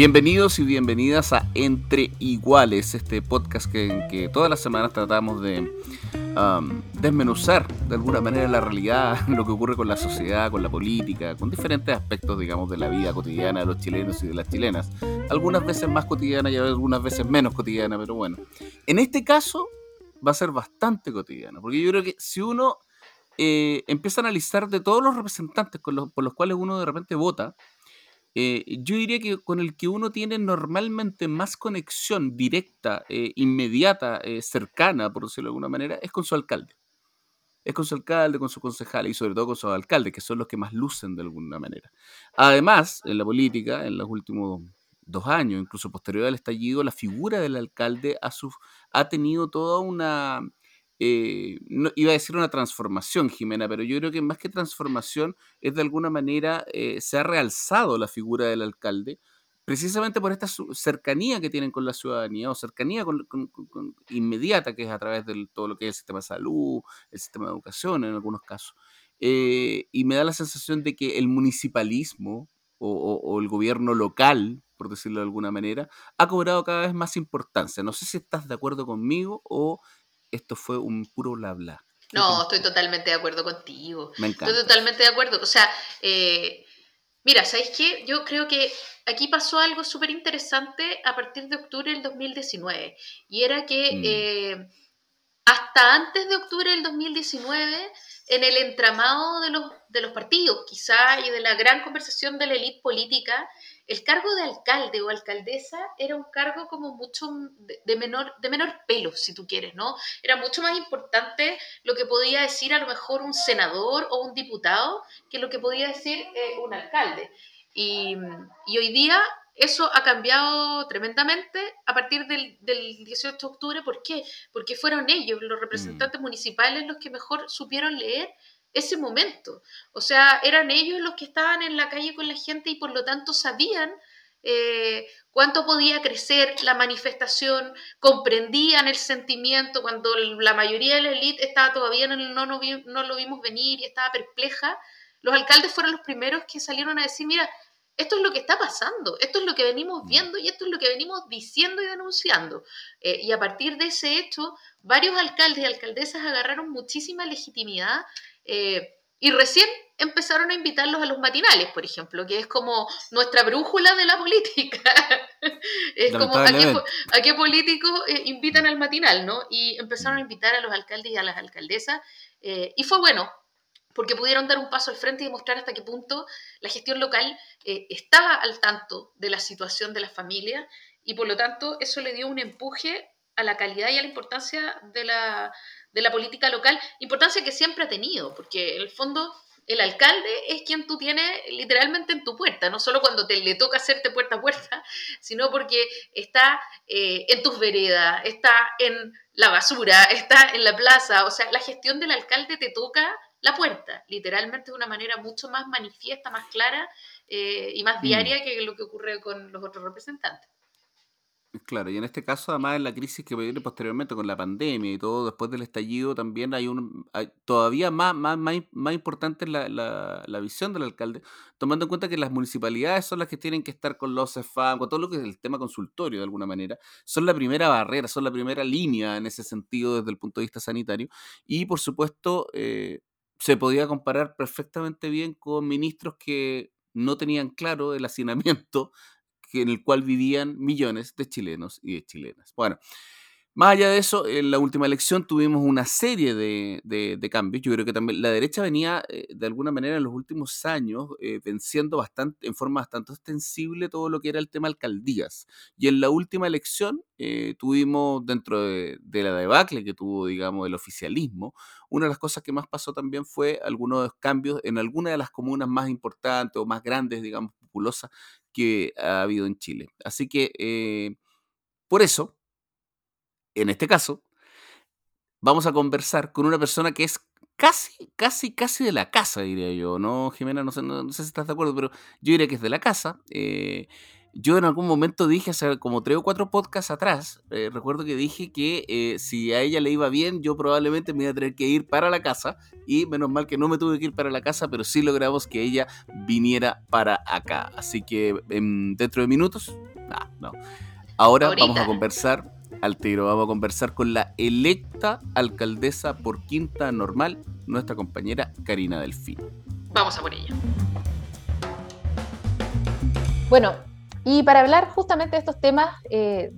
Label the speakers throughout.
Speaker 1: Bienvenidos y bienvenidas a Entre Iguales, este podcast que, en que todas las semanas tratamos de um, desmenuzar de alguna manera la realidad, lo que ocurre con la sociedad, con la política, con diferentes aspectos, digamos, de la vida cotidiana de los chilenos y de las chilenas. Algunas veces más cotidiana y algunas veces menos cotidiana, pero bueno. En este caso va a ser bastante cotidiana, porque yo creo que si uno eh, empieza a analizar de todos los representantes con los, por los cuales uno de repente vota, eh, yo diría que con el que uno tiene normalmente más conexión directa, eh, inmediata, eh, cercana, por decirlo de alguna manera, es con su alcalde. Es con su alcalde, con su concejal y sobre todo con sus alcaldes, que son los que más lucen de alguna manera. Además, en la política, en los últimos dos años, incluso posterior al estallido, la figura del alcalde ha, ha tenido toda una eh, no, iba a decir una transformación, Jimena, pero yo creo que más que transformación es de alguna manera, eh, se ha realzado la figura del alcalde, precisamente por esta cercanía que tienen con la ciudadanía o cercanía con, inmediata que es a través de todo lo que es el sistema de salud, el sistema de educación en algunos casos. Eh, y me da la sensación de que el municipalismo o, el gobierno local, por decirlo de alguna manera, ha cobrado cada vez más importancia. No sé si estás de acuerdo conmigo o esto fue un puro bla bla.
Speaker 2: No, estoy totalmente de acuerdo contigo.
Speaker 1: Me encanta.
Speaker 2: Estoy totalmente de acuerdo. O sea, eh, mira, ¿sabéis qué? Yo creo que aquí pasó algo súper interesante a partir de octubre del 2019. Y era que mm. eh, hasta antes de octubre del 2019, en el entramado de los, de los partidos, quizá, y de la gran conversación de la élite política, el cargo de alcalde o alcaldesa era un cargo como mucho de, menor, de menor pelo, si tú quieres, ¿no? Era mucho más importante lo que podía decir a lo mejor un senador o un diputado que lo que podía decir eh, un alcalde. Y, hoy día eso ha cambiado tremendamente a partir del, del, 18 de octubre. ¿Por qué? Porque fueron ellos, los representantes mm. municipales, los que mejor supieron leer ese momento. O sea, eran ellos los que estaban en la calle con la gente y por lo tanto sabían eh, cuánto podía crecer la manifestación, comprendían el sentimiento cuando la mayoría de la élite estaba todavía en el no, no, no lo vimos venir y estaba perpleja. Los alcaldes fueron los primeros que salieron a decir, mira, esto es lo que está pasando, esto es lo que venimos viendo y esto es lo que venimos diciendo y denunciando. Eh, y a partir de ese hecho, varios alcaldes y alcaldesas agarraron muchísima legitimidad eh, y recién empezaron a invitarlos a los matinales, por ejemplo, que es como nuestra brújula de la política. es como a qué, políticos eh, invitan al matinal, ¿no? Y empezaron a invitar a los alcaldes y a las alcaldesas. Eh, y fue bueno, porque pudieron dar un paso al frente y demostrar hasta qué punto la gestión local estaba al tanto de la situación de las familias y por lo tanto eso le dio un empuje a la calidad y a la importancia de la, de la política local, importancia que siempre ha tenido, porque en el fondo el alcalde es quien tú tienes literalmente en tu puerta, no solo cuando te le toca hacerte puerta a puerta, sino porque está eh, en tus veredas, está en la basura, está en la plaza, o sea, la gestión del alcalde te toca la puerta, literalmente de una manera mucho más manifiesta, más clara eh, y más mm. diaria que lo que ocurre con los otros representantes.
Speaker 1: Claro, y en este caso, además, en la crisis que viene posteriormente con la pandemia y todo, después del estallido, también hay un. todavía más, más, más, importante la, la, visión del alcalde, tomando en cuenta que las municipalidades son las que tienen que estar con los CEFAM, con todo lo que es el tema consultorio de alguna manera, son la primera barrera, son la primera línea en ese sentido desde el punto de vista sanitario. Y por supuesto, eh, se podía comparar perfectamente bien con ministros que no tenían claro el hacinamiento en el cual vivían millones de chilenos y de chilenas. Bueno, más allá de eso, en la última elección tuvimos una serie de, cambios. Yo creo que también la derecha venía, eh, de alguna manera, en los últimos años, eh, venciendo bastante, en forma bastante extensible todo lo que era el tema alcaldías. Y en la última elección eh, tuvimos, dentro de, de, la debacle que tuvo, digamos, el oficialismo, una de las cosas que más pasó también fue algunos cambios en algunas de las comunas más importantes o más grandes, digamos, inescrupulosa que ha habido en Chile. Así que, eh, por eso, en este caso, vamos a conversar con una persona que es casi, casi, casi de la casa, diría yo. No, Jimena, no sé, no, sé si estás de acuerdo, pero yo diría que es de la casa. Eh, yo en algún momento dije, hace como tres o cuatro podcasts atrás, eh, recuerdo que dije que eh, si a ella le iba bien, yo probablemente me iba a tener que ir para la casa. Y menos mal que no me tuve que ir para la casa, pero sí logramos que ella viniera para acá. Así que dentro de minutos, no. Ahora vamos a conversar al tiro, vamos a conversar con la electa alcaldesa por Quinta Normal, nuestra compañera Karina Delfín.
Speaker 3: Vamos a por ella.
Speaker 2: Bueno, y para hablar justamente de estos temas eh,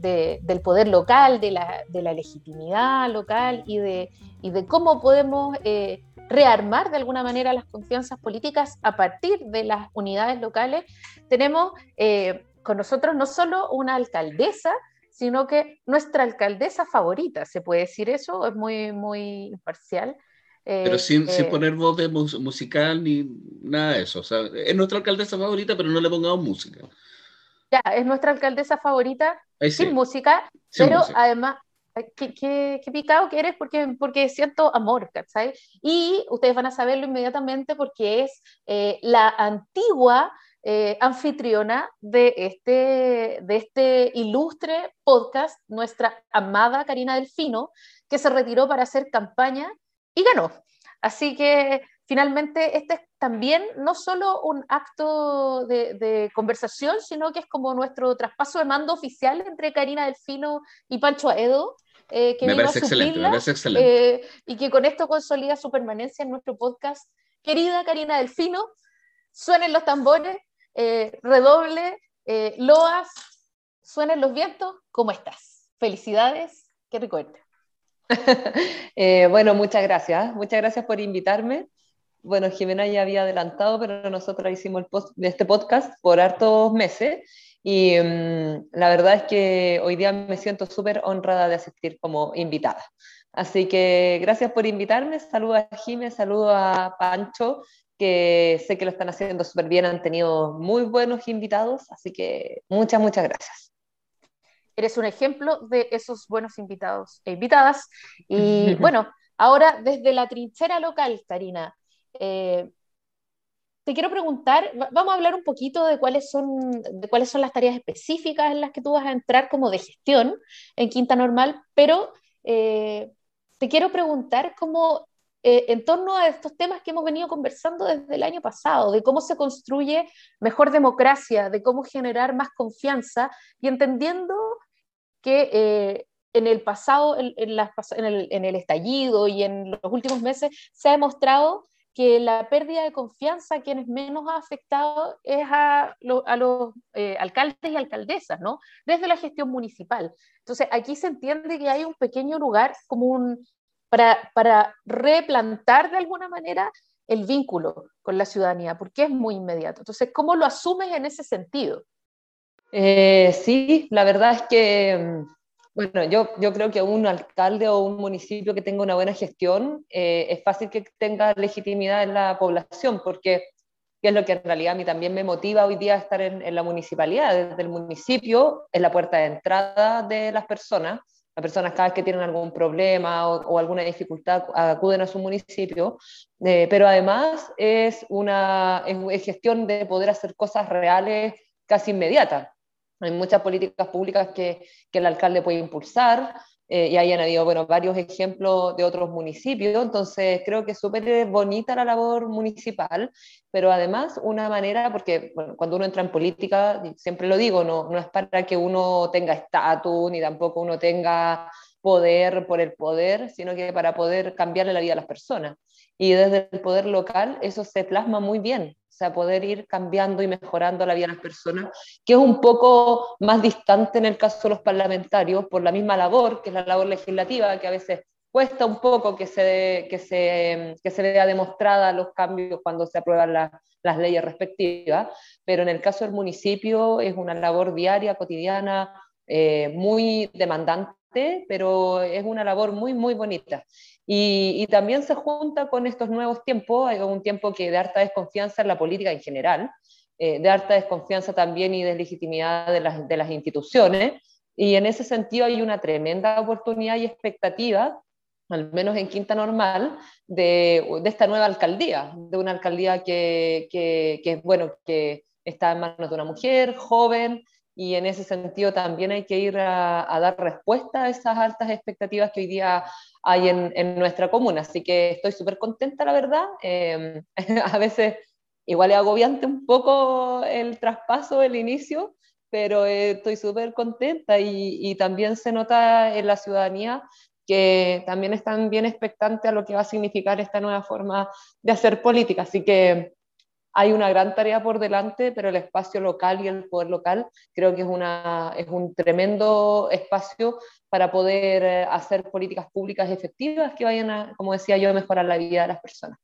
Speaker 2: del poder local, de la, legitimidad local y de, de cómo podemos eh, rearmar de alguna manera las confianzas políticas a partir de las unidades locales, tenemos eh, con nosotros no solo una alcaldesa, sino que nuestra alcaldesa favorita, ¿se puede decir eso? Es muy, muy imparcial.
Speaker 1: Pero sin, poner voz de musical ni nada de eso. O sea, es nuestra alcaldesa favorita, pero no le pongamos música.
Speaker 2: Ya, es nuestra alcaldesa favorita, sin música, pero además, qué, qué, picado que eres porque, porque siento amor, ¿cachai? Y ustedes van a saberlo inmediatamente porque es eh, la antigua eh, anfitriona de este, de este ilustre podcast, nuestra amada Karina Delfino, que se retiró para hacer campaña y ganó. Así que finalmente este es también no solo un acto de, conversación, sino que es como nuestro traspaso de mando oficial entre Karina Delfino y Pancho Aedo.
Speaker 1: Eh, que me, parece excelente, me parece excelente.
Speaker 2: Eh, y que con esto consolida su permanencia en nuestro podcast. Querida Karina Delfino, suenen los tambores, eh, redoble, loas, suenen los vientos, ¿cómo estás? Felicidades, qué recuerdo.
Speaker 4: bueno, muchas gracias. Muchas gracias por invitarme bueno, Jimena ya había adelantado, pero nosotros hicimos el este podcast por hartos meses y mm, la verdad es que hoy día me siento súper honrada de asistir como invitada. Así que gracias por invitarme, saludo a Jimena, saludo a Pancho, que sé que lo están haciendo súper bien, han tenido muy buenos invitados, así que muchas, muchas gracias.
Speaker 2: Eres un ejemplo de esos buenos invitados e invitadas. Y bueno, ahora desde la trinchera local, Karina, eh, te quiero preguntar, vamos a hablar un poquito de cuáles son, de cuáles son las tareas específicas en las que tú vas a entrar como de gestión en Quinta Normal, pero eh, te quiero preguntar cómo eh, en torno a estos temas que hemos venido conversando desde el año pasado, de cómo se construye mejor democracia, de cómo generar más confianza y entendiendo que en el pasado, en el estallido y en los últimos meses se ha demostrado que la pérdida de confianza a quienes menos ha afectado es a, los eh, alcaldes y alcaldesas, ¿no? Desde la gestión municipal. Entonces, aquí se entiende que hay un pequeño lugar como para, para replantar de alguna manera el vínculo con la ciudadanía, porque es muy inmediato. Entonces, ¿cómo lo asumes en ese sentido?
Speaker 4: Eh, sí, la verdad es que mm, bueno, yo, creo que un alcalde o un municipio que tenga una buena gestión eh, es fácil que tenga legitimidad en la población, porque es lo que en realidad a mí también me motiva hoy día a estar en, la municipalidad. Desde el municipio es la puerta de entrada de las personas. Las personas cada vez que tienen algún problema o, alguna dificultad acuden a su municipio, eh, pero además es una es gestión de poder hacer cosas reales casi inmediatas. Hay muchas políticas públicas que, que el alcalde puede impulsar eh, y ahí han habido bueno, varios ejemplos de otros municipios, entonces creo que es súper bonita la labor municipal, pero además una manera, porque bueno, cuando uno entra en política, siempre lo digo, no, no es para que uno tenga estatus ni tampoco uno tenga poder por el poder, sino que para poder cambiarle la vida a las personas. Y desde el poder local eso se plasma muy bien, o sea, poder ir cambiando y mejorando la vida de las personas, que es un poco más distante en el caso de los parlamentarios por la misma labor, que es la labor legislativa, que a veces cuesta un poco que se, que se, que se vea demostrada los cambios cuando se aprueban las leyes respectivas, pero en el caso del municipio es una labor diaria, cotidiana, eh, muy demandante pero es una labor muy, muy bonita. Y, también se junta con estos nuevos tiempos, hay un tiempo que de harta desconfianza en la política en general, de harta desconfianza también y deslegitimidad de las, de las instituciones. Y en ese sentido hay una tremenda oportunidad y expectativa al menos en Quinta Normal, de, de, esta nueva alcaldía, de una alcaldía que, que, que, bueno, que está en manos de una mujer joven, y en ese sentido también hay que ir a, dar respuesta a esas altas expectativas que hoy día hay en, en nuestra comuna. Así que estoy súper contenta, la verdad. Eh, a veces igual es agobiante un poco el traspaso, el inicio, pero eh, estoy súper contenta y, y, también se nota en la ciudadanía que también están bien expectantes a lo que va a significar esta nueva forma de hacer política. Así que hay una gran tarea por delante, pero el espacio local y el poder local creo que es, una, es un tremendo espacio para poder eh, hacer políticas públicas efectivas que vayan a, como decía yo, mejorar la vida de las personas.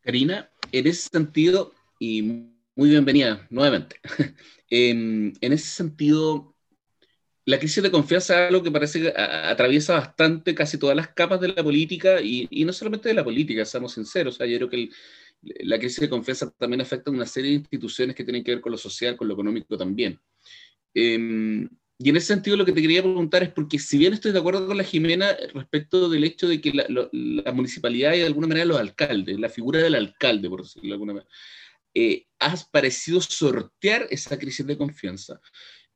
Speaker 1: Karina, en ese sentido, y muy bienvenida nuevamente, en, en ese sentido, la crisis de confianza es algo que parece que atraviesa bastante casi todas las capas de la política y, y no solamente de la política, seamos sinceros. O sea, yo creo que el, la crisis de confianza también afecta a una serie de instituciones que tienen que ver con lo social, con lo económico también. Em, y en ese sentido lo que te quería preguntar es porque si bien estoy de acuerdo con la Jimena respecto del hecho de que la, municipalidad y de alguna manera los alcaldes, la figura del alcalde, por decirlo de alguna manera, eh, has parecido sortear esa crisis de confianza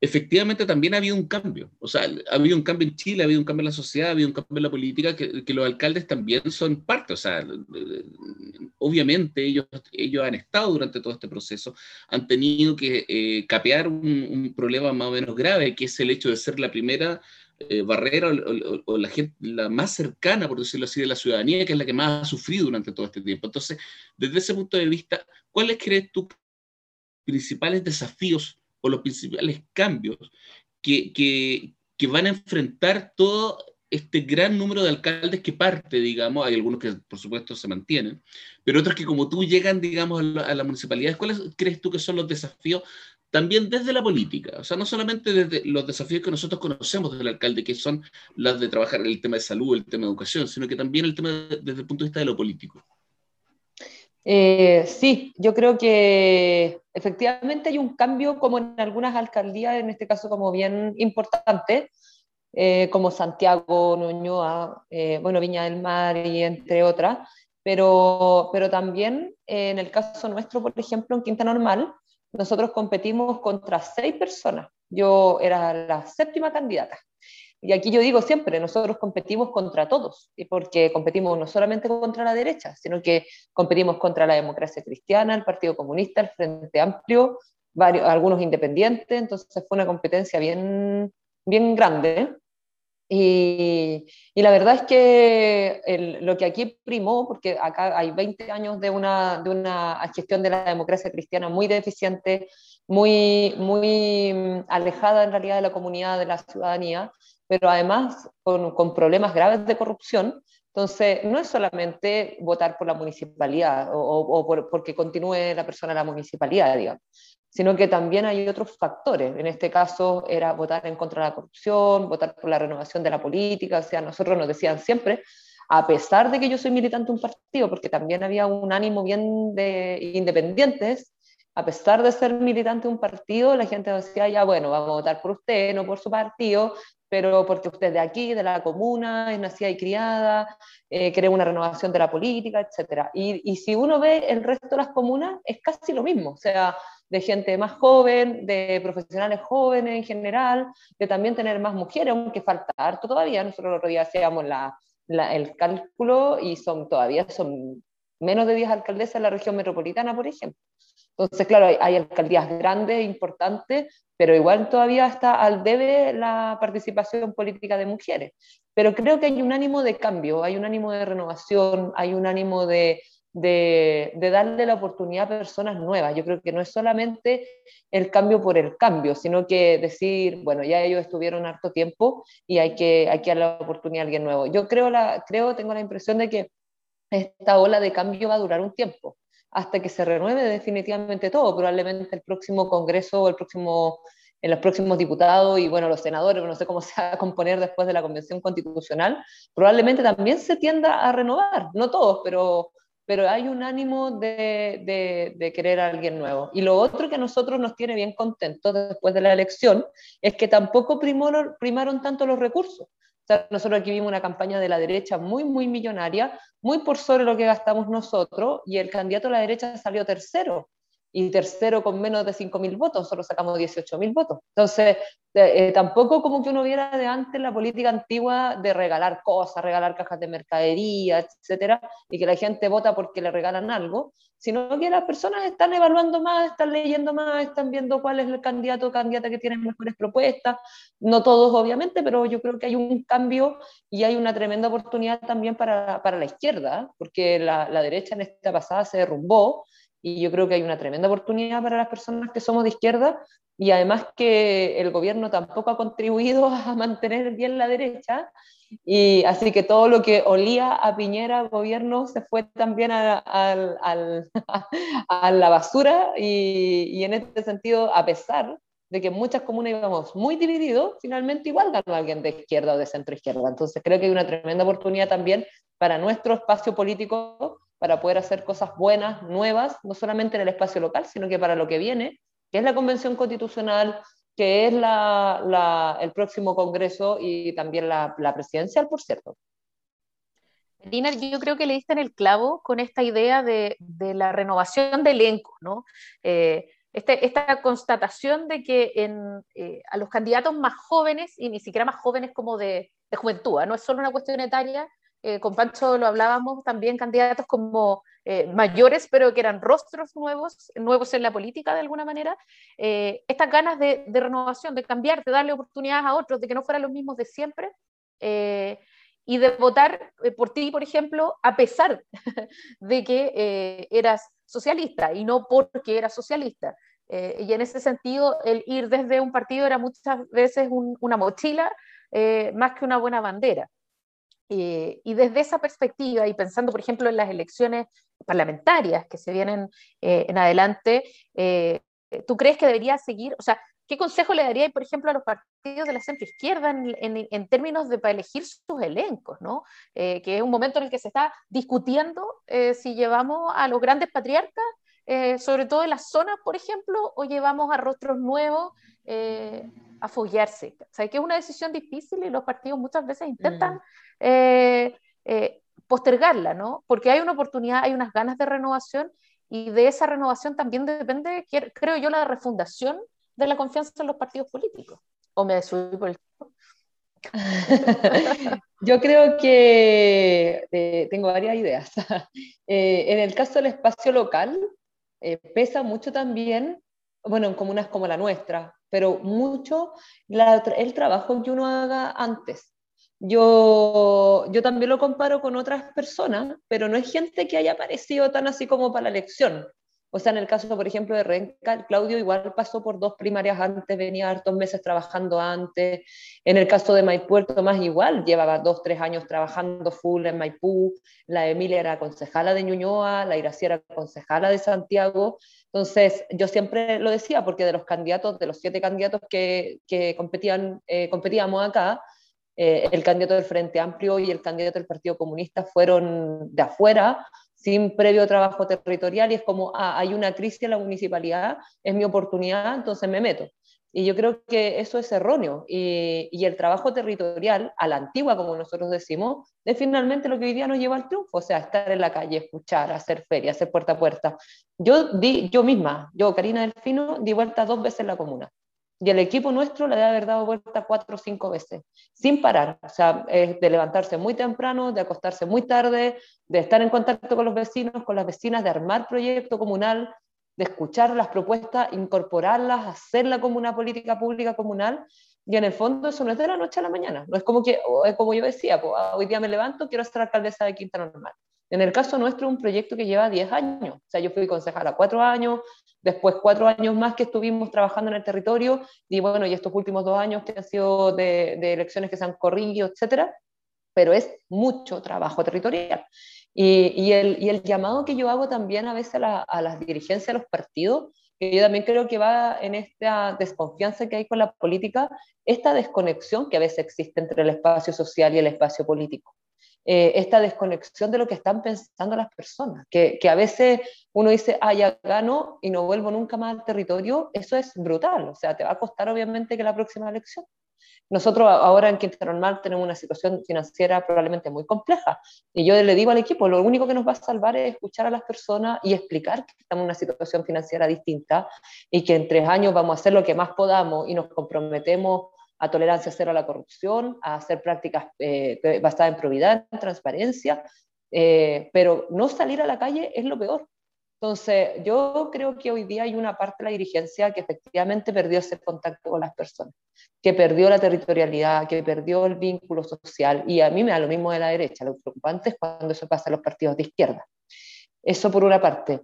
Speaker 1: efectivamente también ha habido un cambio. O sea, ha habido un cambio en Chile, ha habido un cambio en la sociedad, ha habido un cambio en la política, que, los alcaldes también son parte. O sea, obviamente ellos, ellos han estado durante todo este proceso, han tenido que eh, capear un, problema más o menos grave, que es el hecho de ser la primera eh, barrera o, o, la, gente, la más cercana, por decirlo así, de la ciudadanía, que es la que más ha sufrido durante todo este tiempo. Entonces, desde ese punto de vista, ¿cuáles crees tú principales desafíos o los principales cambios que, que, que van a enfrentar todo este gran número de alcaldes que parte, digamos, hay algunos que por supuesto se mantienen, pero otros que como tú llegan, digamos, a, la, a las municipalidades, ¿cuáles crees tú que son los desafíos también desde la política? O sea, no solamente desde los desafíos que nosotros conocemos del alcalde, que son los de trabajar el tema de salud, el tema de educación, sino que también el tema de, desde el punto de vista de lo político.
Speaker 4: Eh, sí, yo creo que efectivamente hay un cambio como en algunas alcaldías, en este caso como bien importante, eh, como Santiago, Ñuñoa, eh, bueno, Viña del Mar y entre otras, pero, pero también eh, en el caso nuestro, por ejemplo, en Quinta Normal, nosotros competimos contra seis personas. Yo era la séptima candidata. Y aquí yo digo siempre, nosotros competimos contra todos, y porque competimos no solamente contra la derecha, sino que competimos contra la democracia cristiana, el Partido Comunista, el Frente Amplio, varios, algunos independientes, entonces fue una competencia bien, bien grande. Y, y la verdad es que el, lo que aquí primó, porque acá hay 20 años de una, de una gestión de la democracia cristiana muy deficiente, muy, muy alejada en realidad de la comunidad, de la ciudadanía, pero además con, con, problemas graves de corrupción. Entonces, no es solamente votar por la municipalidad o, o por, porque continúe la persona en la municipalidad, digamos, sino que también hay otros factores. En este caso era votar en contra de la corrupción, votar por la renovación de la política, o sea, nosotros nos decían siempre, a pesar de que yo soy militante de un partido, porque también había un ánimo bien de independientes, a pesar de ser militante de un partido, la gente decía, ya bueno, vamos a votar por usted, no por su partido, pero porque usted es de aquí, de la comuna, es nacida y criada, eh, una renovación de la política, etc. Y, y, si uno ve el resto de las comunas, es casi lo mismo, o sea, de gente más joven, de profesionales jóvenes en general, de también tener más mujeres, aunque falta harto todavía. Nosotros el otro día hacíamos la, la, el cálculo y son todavía son menos de 10 alcaldesas en la región metropolitana, por ejemplo. Entonces, claro, hay, alcaldías grandes, importantes, pero igual todavía está al debe la participación política de mujeres. Pero creo que hay un ánimo de cambio, hay un ánimo de renovación, hay un ánimo de darle la oportunidad a personas nuevas. Yo creo que no es solamente el cambio por el cambio, sino que decir, bueno, ya ellos estuvieron harto tiempo y hay que, hay que darle la oportunidad a alguien nuevo. Yo creo, la, creo, tengo la impresión de que esta ola de cambio va a durar un tiempo hasta que se renueve definitivamente todo. Probablemente el próximo Congreso o el próximo, en los próximos diputados y bueno, los senadores, no sé cómo se va a componer después de la Convención Constitucional, probablemente también se tienda a renovar, no todos, pero, pero hay un ánimo de, de, querer a alguien nuevo. Y lo otro que a nosotros nos tiene bien contentos después de la elección es que tampoco primaron, primaron tanto los recursos. O sea, nosotros aquí vimos una campaña de la derecha muy, muy millonaria, muy por sobre lo que gastamos nosotros, y el candidato a la derecha salió tercero y tercero con menos de 5.000 votos, solo sacamos 18.000 votos. Entonces, eh, tampoco como que uno viera de antes la política antigua de regalar cosas, regalar cajas de mercadería, etcétera, y que la gente vota porque le regalan algo, sino que las personas están evaluando más, están leyendo más, están viendo cuál es el candidato o candidata que tiene mejores propuestas, no todos obviamente, pero yo creo que hay un cambio y hay una tremenda oportunidad también para, para la izquierda, porque la, la derecha en esta pasada se derrumbó, y yo creo que hay una tremenda oportunidad para las personas que somos de izquierda y además que el gobierno tampoco ha contribuido a mantener bien la derecha y así que todo lo que olía a Piñera gobierno se fue también a, a, la basura y, y, en este sentido, a pesar de que en muchas comunas íbamos muy divididos, finalmente igual ganó alguien de izquierda o de centro izquierda. Entonces creo que hay una tremenda oportunidad también para nuestro espacio político para poder hacer cosas buenas, nuevas, no solamente en el espacio local, sino que para lo que viene, que es la Convención Constitucional, que es el próximo Congreso y también la, presidencial, por cierto.
Speaker 2: Lina, yo creo que le diste en el clavo con esta idea de, la renovación de elenco, ¿no? Eh, este, esta constatación de que en, eh, a los candidatos más jóvenes, y ni siquiera más jóvenes como de, de juventud, ¿ah? no es solo una cuestión etaria, eh, con Pancho lo hablábamos también, candidatos como eh, mayores, pero que eran rostros nuevos, nuevos en la política de alguna manera, eh, estas ganas de, renovación, de cambiar, de darle oportunidades a otros, de que no fueran los mismos de siempre, y de votar por ti, por ejemplo, a pesar de que eras socialista y no porque eras socialista. y en ese sentido, el ir desde un partido era muchas veces una mochila más que una buena bandera. Eh, y desde esa perspectiva, y pensando, por ejemplo, en las elecciones parlamentarias que se vienen eh, en adelante, eh, ¿tú crees que debería seguir? O sea, ¿qué consejo le daría, por ejemplo, a los partidos de la centro izquierda en, en, términos de para elegir sus elencos, ¿no? que es un momento en el que se está discutiendo si llevamos a los grandes patriarcas, sobre todo en las zonas, por ejemplo, o llevamos a rostros nuevos a foguearse. O sea, que es una decisión difícil y los partidos muchas veces intentan mm. eh, eh, postergarla, ¿no? Porque hay una oportunidad, hay unas ganas de renovación y de esa renovación también depende, creo yo, la refundación de la confianza en los partidos políticos. ¿O me subí por el
Speaker 4: Yo creo que eh, tengo varias ideas. en el caso del espacio local, pesa mucho también, bueno, en comunas como la nuestra, pero mucho el trabajo que uno haga antes. Yo, yo también lo comparo con otras personas, pero no es gente que haya aparecido tan así como para la elección. O sea, en el caso, por ejemplo, de Renca, Claudio igual pasó por dos primarias antes, venía hartos meses trabajando antes. En el caso de Maipú, Tomás igual llevaba dos, tres años trabajando full en Maipú. La Emilia era concejala de Ñuñoa, la Iracia era concejala de Santiago. Entonces, yo siempre lo decía, porque de los candidatos, de los siete candidatos que, que competían, eh, competíamos acá, eh, el candidato del Frente Amplio y el candidato del Partido Comunista fueron de afuera, sin previo trabajo territorial, y es como, ah, hay una crisis en la municipalidad, es mi oportunidad, entonces me meto. Y yo creo que eso es erróneo. Y, el trabajo territorial, a la antigua, como nosotros decimos, es finalmente lo que hoy día nos lleva al triunfo. O sea, estar en la calle, escuchar, hacer feria, hacer puerta a puerta. Yo, di, yo misma, yo, Karina Delfino, di vuelta dos veces en la comuna. Y el equipo nuestro le debe haber dado vuelta cuatro o cinco veces, sin parar. O sea, de levantarse muy temprano, de acostarse muy tarde, de estar en contacto con los vecinos, con las vecinas, de armar proyecto comunal, de escuchar las propuestas, incorporarlas, hacerla como una política pública comunal. Y en el fondo eso no es de la noche a la mañana. No es como que, es como yo decía, pues, ah, hoy día me levanto, quiero ser alcaldesa de Quinta Normal. En el caso nuestro, un proyecto que lleva 10 años. O sea, yo fui concejala cuatro años, después cuatro años más que estuvimos trabajando en el territorio, y bueno, y estos últimos dos años que han sido de, elecciones que se han corrido, etcétera, pero es mucho trabajo territorial. Y, el, y, el, llamado que yo hago también a veces a, a las dirigencias de los partidos, que yo también creo que va en esta desconfianza que hay con la política, esta desconexión que a veces existe entre el espacio social y el espacio político. Eh, esta desconexión de lo que están pensando las personas, que, que, a veces uno dice, ah, ya gano y no vuelvo nunca más al territorio, eso es brutal, o sea, te va a costar obviamente que la próxima elección. Nosotros ahora en Quinta Normal tenemos una situación financiera probablemente muy compleja y yo le digo al equipo, lo único que nos va a salvar es escuchar a las personas y explicar que estamos en una situación financiera distinta y que en tres años vamos a hacer lo que más podamos y nos comprometemos a tolerancia cero a la corrupción, a hacer prácticas eh, basadas en probidad, en transparencia, eh, pero no salir a la calle es lo peor. Entonces, yo creo que hoy día hay una parte de la dirigencia que efectivamente perdió ese contacto con las personas, que perdió la territorialidad, que perdió el vínculo social, y a mí me da lo mismo de la derecha, lo preocupante es cuando eso pasa en los partidos de izquierda. Eso por una parte.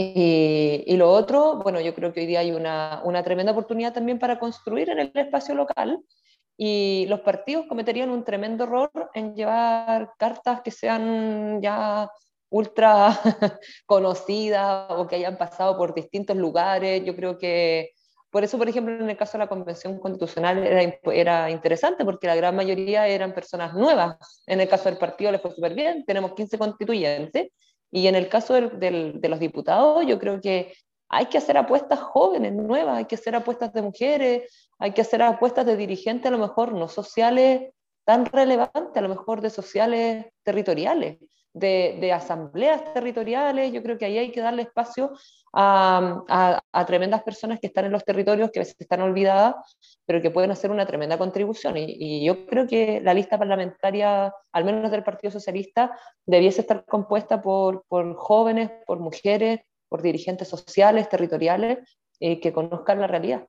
Speaker 4: Y, lo otro, bueno, yo creo que hoy día hay una, una tremenda oportunidad también para construir en el espacio local y los partidos cometerían un tremendo error en llevar cartas que sean ya ultra conocidas o que hayan pasado por distintos lugares. Yo creo que por eso, por ejemplo, en el caso de la Convención Constitucional era, era interesante porque la gran mayoría eran personas nuevas. En el caso del partido les fue súper bien, tenemos 15 constituyentes y en el caso de los diputados, yo creo que hay que hacer apuestas jóvenes, nuevas, hay que hacer apuestas de mujeres, hay que hacer apuestas de dirigentes, a lo mejor no sociales tan relevantes, a lo mejor de sociales territoriales de, asambleas territoriales. Yo creo que ahí hay que darle espacio a, tremendas personas que están en los territorios, que a veces están olvidadas, pero que pueden hacer una tremenda contribución. Y, yo creo que la lista parlamentaria, al menos del Partido Socialista, debiese estar compuesta por, jóvenes, por mujeres, por dirigentes sociales, territoriales, eh, que conozcan la realidad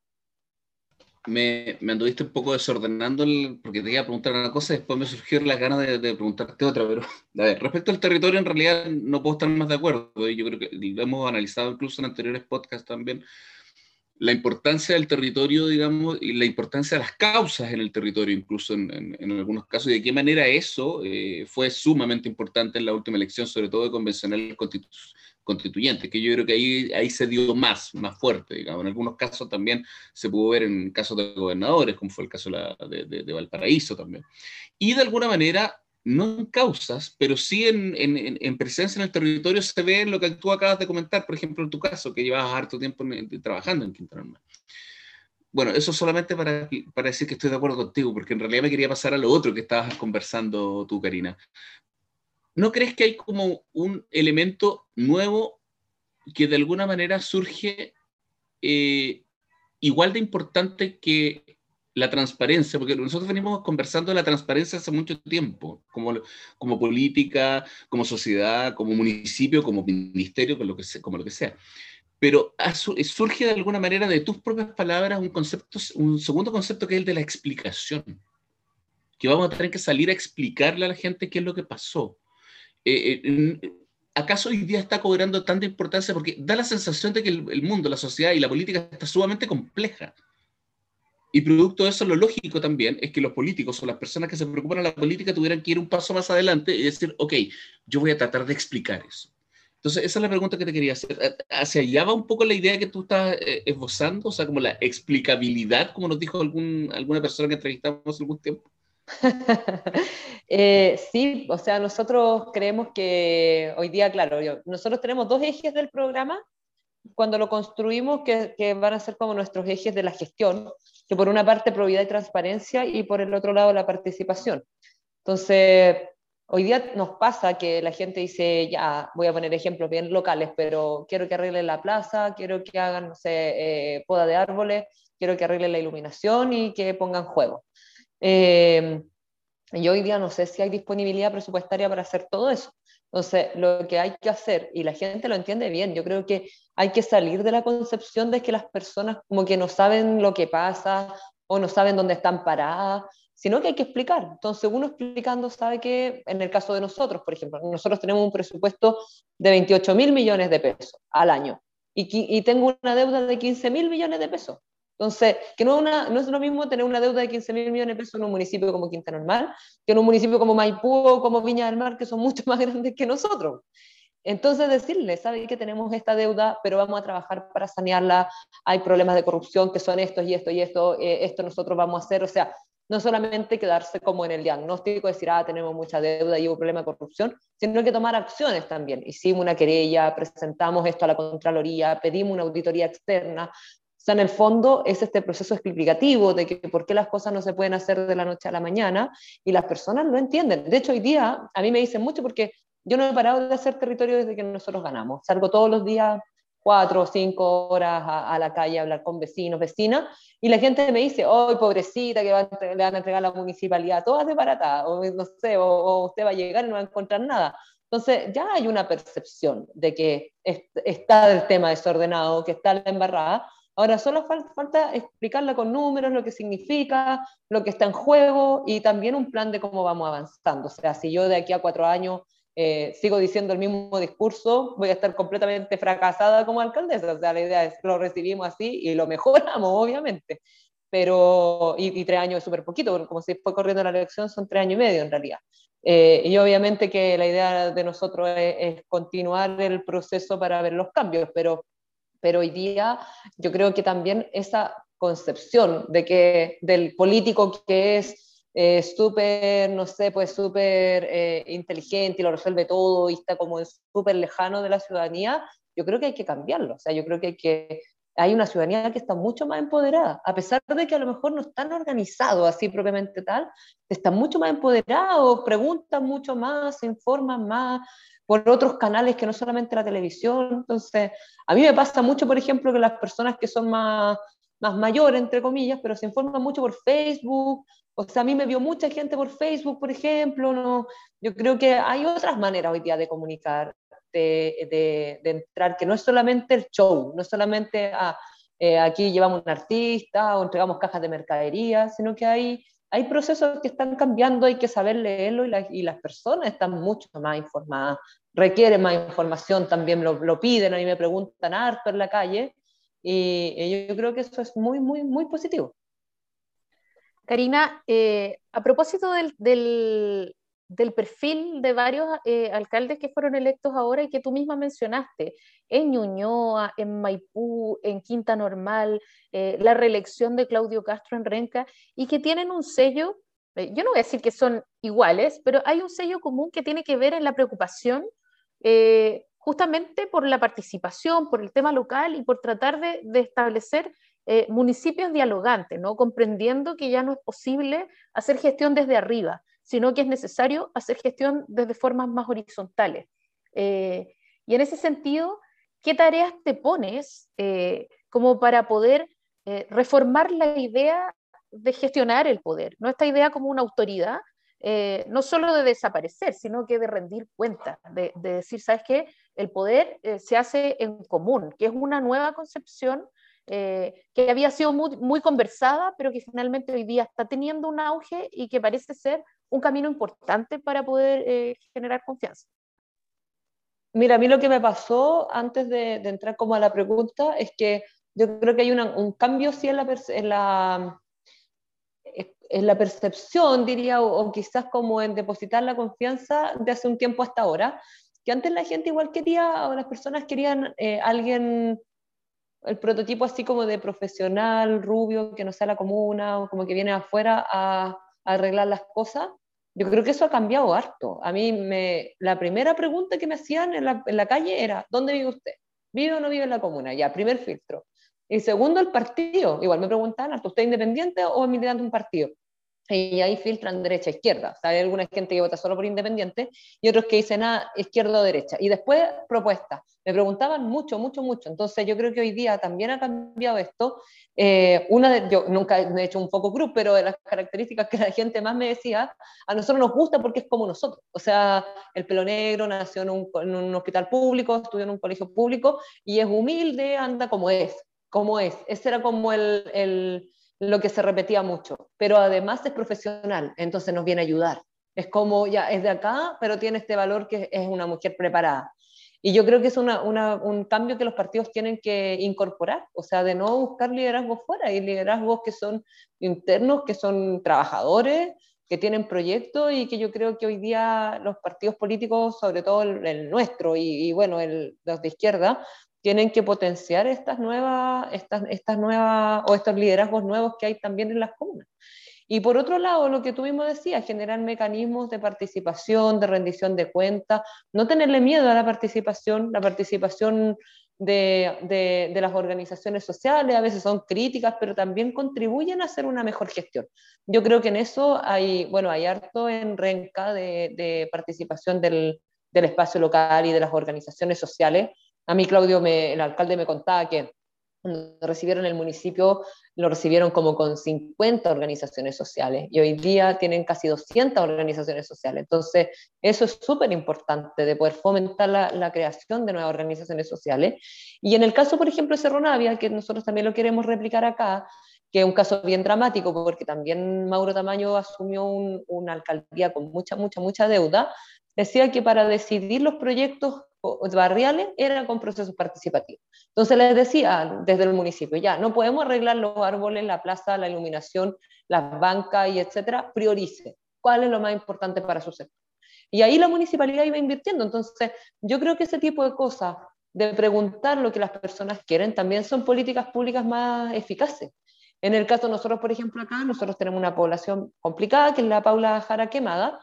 Speaker 1: me, me, anduviste un poco desordenando porque te iba a preguntar una cosa y después me surgió la ganas de, preguntarte otra, pero a ver, respecto al territorio en realidad no puedo estar más de acuerdo, yo creo que lo hemos analizado incluso en anteriores podcasts también, la importancia del territorio, digamos, y la importancia de las causas en el territorio, incluso en, en, algunos casos, y de qué manera eso eh, fue sumamente importante en la última elección, sobre todo de convencional constitucional constituyente, que yo creo que ahí, ahí se dio más, más fuerte, digamos. En algunos casos también se pudo ver en casos de gobernadores, como fue el caso de, de, Valparaíso también. Y de alguna manera, no en causas, pero sí en, en, en, presencia en el territorio se ve lo que tú acabas de comentar, por ejemplo, en tu caso, que llevas harto tiempo trabajando en Quintana Roo. Bueno, eso solamente para, para decir que estoy de acuerdo contigo, porque en realidad me quería pasar a lo otro que estabas conversando tú, Karina. ¿No crees que hay como un elemento nuevo que de alguna manera surge eh, igual de importante que la transparencia? Porque nosotros venimos conversando de la transparencia hace mucho tiempo, como, como política, como sociedad, como municipio, como ministerio, como lo que sea. Como. Pero surge de alguna manera de tus propias palabras un, un segundo concepto que es el de la explicación. Que vamos a tener que salir a explicarle a la gente qué es lo que pasó eh, eh, ¿acaso hoy día está cobrando tanta importancia? Porque da la sensación de que el, mundo, la sociedad y la política está sumamente compleja. Y producto de eso, lo lógico también es que los políticos o las personas que se preocupan de la política tuvieran que ir un paso más adelante y decir, ok, yo voy a tratar de explicar eso. Entonces, esa es la pregunta que te quería hacer. ¿Hacia allá va un poco la idea que tú estás eh, esbozando? O sea, como la explicabilidad, como nos dijo algún, alguna persona que entrevistamos hace algún tiempo.
Speaker 4: Eh, sí, o sea, nosotros creemos que hoy día, claro, nosotros tenemos dos ejes del programa cuando lo construimos que, van a ser como nuestros ejes de la gestión, que por una parte probidad y transparencia y por el otro lado la participación. Entonces, hoy día nos pasa que la gente dice, ya, voy a poner ejemplos bien locales, pero quiero que arreglen la plaza, quiero que hagan, no sé, eh, poda de árboles, quiero que arreglen la iluminación y que pongan juego. Eh, y hoy día no sé si hay disponibilidad presupuestaria para hacer todo eso. Entonces, lo que hay que hacer, y la gente lo entiende bien, yo creo que hay que salir de la concepción de que las personas como que no saben lo que pasa o no saben dónde están paradas, sino que hay que explicar. Entonces, uno explicando sabe que, en el caso de nosotros, por ejemplo, nosotros tenemos un presupuesto de 28 mil millones de pesos al año y, y tengo una deuda de 15 mil millones de pesos. Entonces, que no, una, no es lo mismo tener una deuda de 15 mil millones de pesos en un municipio como Quinta Normal, que en un municipio como Maipú o como Viña del Mar, que son mucho más grandes que nosotros. Entonces, decirle, sabe que tenemos esta deuda, pero vamos a trabajar para sanearla, hay problemas de corrupción que son estos y esto y esto, eh, esto nosotros vamos a hacer, o sea, no solamente quedarse como en el diagnóstico, decir, ah, tenemos mucha deuda y hubo problema de corrupción, sino que tomar acciones también. Hicimos una querella, presentamos esto a la Contraloría, pedimos una auditoría externa. O sea, en el fondo es este proceso explicativo de que por qué las cosas no se pueden hacer de la noche a la mañana y las personas no entienden. De hecho, hoy día a mí me dicen mucho porque yo no he parado de hacer territorio desde que nosotros ganamos. Salgo todos los días cuatro o cinco horas a, la calle a hablar con vecinos, vecinas, y la gente me dice, ¡ay, pobrecita, que le van a entregar a la municipalidad! Todas de barata, o no sé, o, usted va a llegar y no va a encontrar nada. Entonces, ya hay una percepción de que está el tema desordenado, que está la embarrada. Ahora solo falta, explicarla con números, lo que significa, lo que está en juego y también un plan de cómo vamos avanzando. O sea, si yo de aquí a cuatro años eh, sigo diciendo el mismo discurso, voy a estar completamente fracasada como alcaldesa. O sea, la idea es lo recibimos así y lo mejoramos, obviamente. Pero, y, tres años es súper poquito, como se fue corriendo la elección, son tres años y medio en realidad. Eh, y obviamente que la idea de nosotros es, continuar el proceso para ver los cambios, pero, pero hoy día yo creo que también esa concepción de que del político que es eh, súper, no sé, pues súper eh, inteligente y lo resuelve todo y está como súper lejano de la ciudadanía, yo creo que hay que cambiarlo. O sea, yo creo que hay, que hay una ciudadanía que está mucho más empoderada, a pesar de que a lo mejor no están organizados así propiamente tal, están mucho más empoderados, preguntan mucho más, se informan más por otros canales que no solamente la televisión. Entonces, a mí me pasa mucho, por ejemplo, que las personas que son más, más mayores, entre comillas, pero se informan mucho por Facebook o sea, a mí me vio mucha gente por Facebook, por ejemplo. ¿no? Yo creo que hay otras maneras hoy día de comunicar, de, de, entrar, que no es solamente el show, no es solamente ah, eh, aquí llevamos un artista o entregamos cajas de mercadería, sino que hay, hay procesos que están cambiando, hay que saber leerlo y, y las personas están mucho más informadas, requieren más información, también lo, lo, piden, a mí me preguntan harto en la calle y, yo creo que eso es muy, muy, muy positivo.
Speaker 2: Karina, eh, a propósito del, perfil de varios eh, alcaldes que fueron electos ahora y que tú misma mencionaste, en Ñuñoa, en Maipú, en Quinta Normal, eh, la reelección de Claudio Castro en Renca, y que tienen un sello, yo no voy a decir que son iguales, pero hay un sello común que tiene que ver en la preocupación justamente por la participación, por el tema local y por tratar de establecer eh, municipios dialogantes, ¿no? comprendiendo que ya no es posible hacer gestión desde arriba, sino que es necesario hacer gestión desde formas más horizontales. Eh, y en ese sentido, ¿qué tareas te pones eh, como para poder reformar la idea de gestionar el poder? ¿no? Esta idea como una autoridad, no solo de desaparecer, sino que de rendir cuentas, de, de decir, ¿sabes qué? El poder se hace en común, que es una nueva concepción eh, que había sido muy, conversada, pero que finalmente hoy día está teniendo un auge y que parece ser un camino importante para poder eh, generar confianza.
Speaker 4: Mira, a mí lo que me pasó antes de, entrar como a la pregunta es que yo creo que hay un cambio sí en la, en la, en la percepción, diría, o, quizás como en depositar la confianza de hace un tiempo hasta ahora, que antes la gente igual quería, o las personas querían eh, alguien el prototipo así como de profesional, rubio, que no sea la comuna, o como que viene afuera a, arreglar las cosas, yo creo que eso ha cambiado harto. A mí me, la primera pregunta que me hacían en la, en la calle era, ¿dónde vive usted? ¿Vive o no vive en la comuna? Ya, primer filtro. Y segundo, el partido. Igual me preguntan, ¿usted es independiente o es militante de un partido? Y ahí filtran derecha izquierda. hay alguna gente que vota solo por independiente y otros que dicen ah, izquierda o derecha. Y después propuestas. Me preguntaban mucho, mucho, mucho. Entonces yo creo que hoy día también ha cambiado esto. Eh, una de, yo nunca he hecho un poco group, pero de las características que la gente más me decía, a nosotros nos gusta porque es como nosotros. O sea, el pelo negro nació en un, en un hospital público, estudió en un colegio público y es humilde, anda como es, como es. Ese era como el, el lo que se repetía mucho, pero además es profesional, entonces nos viene a ayudar. Es como, ya, es de acá, pero tiene este valor que es una mujer preparada. Y yo creo que es un cambio que los partidos tienen que incorporar, o sea, de no buscar liderazgos fuera, hay liderazgos que son internos, que son trabajadores, que tienen proyectos y que yo creo que hoy día los partidos políticos, sobre todo el, nuestro y, bueno, el, los de izquierda, tienen que potenciar estas nuevas, estas, estas nuevas o estos liderazgos nuevos que hay también en las comunas. Y por otro lado, lo que tú mismo decías, generar mecanismos de participación, de rendición de cuentas, no tenerle miedo a la participación, la participación de, las organizaciones sociales, a veces son críticas, pero también contribuyen a hacer una mejor gestión. Yo creo que en eso hay, bueno, hay harto en Renca de, participación del, espacio local y de las organizaciones sociales. A mí, Claudio, el alcalde me contaba que cuando recibieron el municipio, lo recibieron como con 50 organizaciones sociales y hoy día tienen casi 200 organizaciones sociales. Entonces, eso es súper importante de poder fomentar la, creación de nuevas organizaciones sociales. Y en el caso, por ejemplo, de Cerro Navia, que nosotros también lo queremos replicar acá, que es un caso bien dramático porque también Mauro Tamaño asumió una alcaldía con mucha, mucha, mucha deuda, decía que para decidir los proyectos barriales era con procesos participativos. Entonces les decía desde el municipio, ya, no podemos arreglar los árboles, la plaza, la iluminación, las bancas y etcétera, priorice cuál es lo más importante para su sector. Y ahí la municipalidad iba invirtiendo. Entonces, yo creo que ese tipo de cosas, de preguntar lo que las personas quieren, también son políticas públicas más eficaces. En el caso de nosotros, por ejemplo, acá, nosotros tenemos una población complicada, que es la Paula Jara Quemada,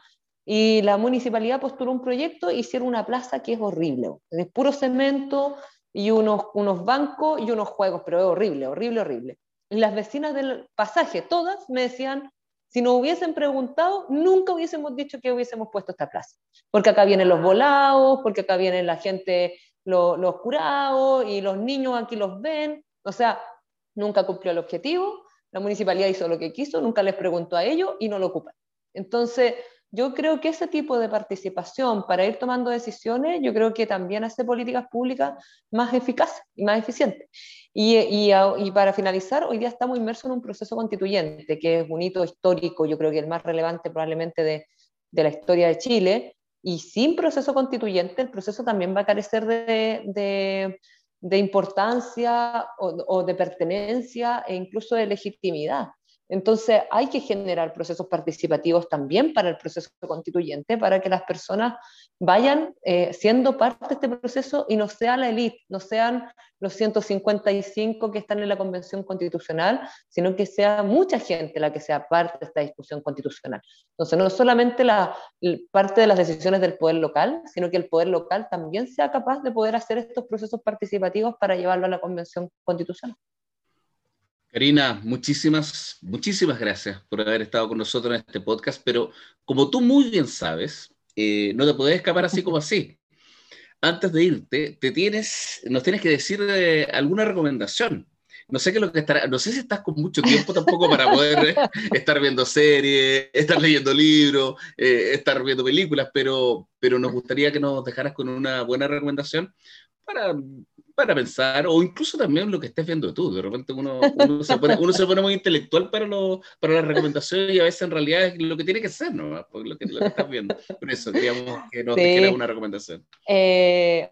Speaker 4: y la municipalidad postuló un proyecto e hicieron una plaza que es horrible, es puro cemento y unos, unos bancos y unos juegos, pero es horrible, horrible, horrible. Y las vecinas del pasaje, todas me decían, si nos hubiesen preguntado, nunca hubiésemos dicho que hubiésemos puesto esta plaza. Porque acá vienen los volados, porque acá vienen la gente, los curados, y los niños aquí los ven. O sea, nunca cumplió el objetivo, la municipalidad hizo lo que quiso, nunca les preguntó a ellos y no lo ocupan. Entonces, yo creo que ese tipo de participación para ir tomando decisiones, yo creo que también hace políticas públicas más eficaces y más eficientes. Y, y, para finalizar, hoy día estamos inmersos en un proceso constituyente, que es un hito histórico, yo creo que el más relevante probablemente de, de la historia de Chile, y sin proceso constituyente el proceso también va a carecer de, de, de importancia o, o, de pertenencia e incluso de legitimidad. Entonces hay que generar procesos participativos también para el proceso constituyente, para que las personas vayan eh, siendo parte de este proceso y no sea la élite, no sean los 155 que están en la Convención Constitucional, sino que sea mucha gente la que sea parte de esta discusión constitucional. Entonces no solamente la parte de las decisiones del poder local, sino que el poder local también sea capaz de poder hacer estos procesos participativos para llevarlo a la Convención Constitucional.
Speaker 1: Karina, muchísimas, muchísimas gracias por haber estado con nosotros en este podcast, pero como tú muy bien sabes, eh, no te puedes escapar así como así. Antes de irte, te tienes, nos tienes que decir eh, alguna recomendación. No sé qué lo que estará, no sé si estás con mucho tiempo tampoco para poder eh, estar viendo series, estar leyendo libros, estar viendo películas, pero, pero nos gustaría que nos dejaras con una buena recomendación para para pensar, o incluso también lo que estés viendo tú. De repente uno, uno, se, pone, uno se, pone, muy intelectual para, lo, para las recomendaciones y a veces en realidad es lo que tiene que ser, ¿no? lo, que, lo que estás viendo. Por eso queríamos que nos sí. una recomendación.
Speaker 4: Eh,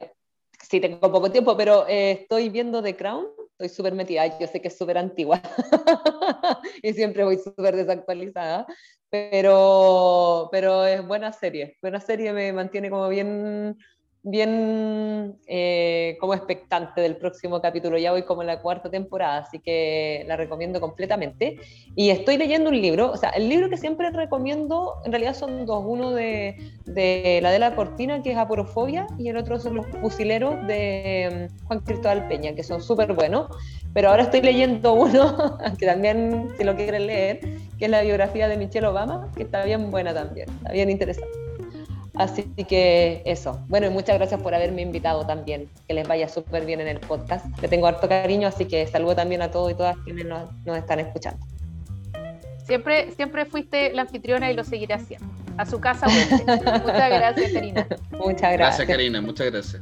Speaker 4: sí, tengo poco tiempo, pero eh, estoy viendo The Crown. Estoy súper metida, yo sé que es súper antigua y siempre voy súper desactualizada, pero, pero es buena serie. Buena serie me mantiene como bien bien eh, como expectante del próximo capítulo. Ya voy como en la cuarta temporada, así que la recomiendo completamente. Y estoy leyendo un libro, o sea, el libro que siempre recomiendo, en realidad son dos, uno de, de la de la cortina, que es Aporofobia, y el otro son Los Fusileros de mm, Juan Cristóbal Peña, que son súper buenos. Pero ahora estoy leyendo uno, que también, si lo quieren leer, que es la biografía de Michelle Obama, que está bien buena también, está bien interesante. Así que eso. Bueno, y muchas gracias por haberme invitado también. Que les vaya súper bien en el podcast. Le tengo harto cariño, así que saludo también a todos y todas quienes nos, nos están escuchando.
Speaker 2: Siempre, siempre fuiste la anfitriona y lo seguiré haciendo. A su casa. muchas gracias, Karina.
Speaker 4: Muchas gracias.
Speaker 1: Gracias, Karina. Muchas gracias.